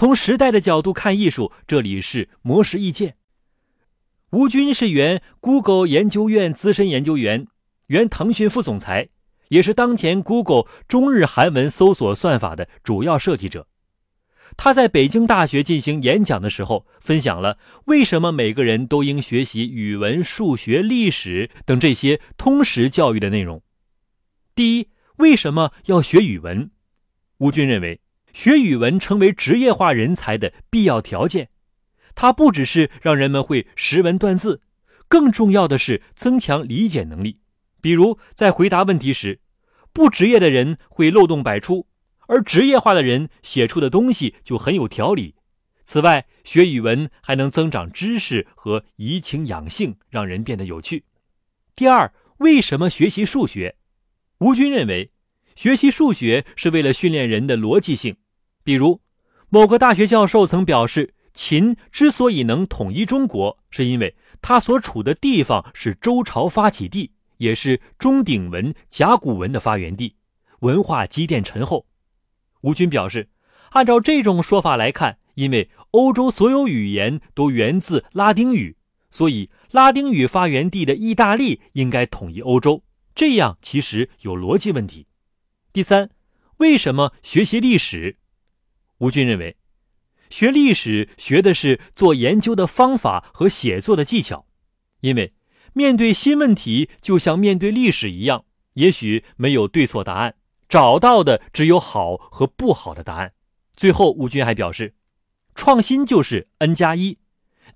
从时代的角度看艺术，这里是魔石意见。吴军是原 Google 研究院资深研究员，原腾讯副总裁，也是当前 Google 中日韩文搜索算法的主要设计者。他在北京大学进行演讲的时候，分享了为什么每个人都应学习语文、数学、历史等这些通识教育的内容。第一，为什么要学语文？吴军认为，学语文成为职业化人才的必要条件。它不只是让人们会识文断字，更重要的是增强理解能力。比如，在回答问题时，不职业的人会漏洞百出。而职业化的人写出的东西就很有条理。此外，学语文还能增长知识和怡情养性，让人变得有趣。第二，为什么学习数学？吴军认为，学习数学是为了训练人的逻辑性。比如，某个大学教授曾表示，秦之所以能统一中国，是因为他所处的地方是周朝发起地，也是钟鼎文、甲骨文的发源地，文化积淀沉厚。吴军表示，按照这种说法来看，因为欧洲所有语言都源自拉丁语，所以拉丁语发源地的意大利应该统一欧洲，这样其实有逻辑问题。第三，为什么学习历史？吴军认为，学历史学的是做研究的方法和写作的技巧，因为面对新问题，就像面对历史一样，也许没有对错答案。找到的只有好和不好的答案。最后，吴军还表示，创新就是 n 加一，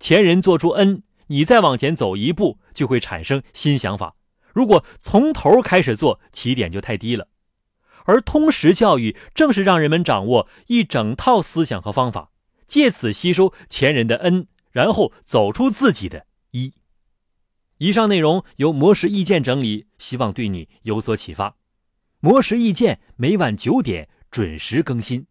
前人做出 n，你再往前走一步，就会产生新想法。如果从头开始做，起点就太低了。而通识教育正是让人们掌握一整套思想和方法，借此吸收前人的恩然后走出自己的一。以上内容由魔石意见整理，希望对你有所启发。魔石意见每晚九点准时更新。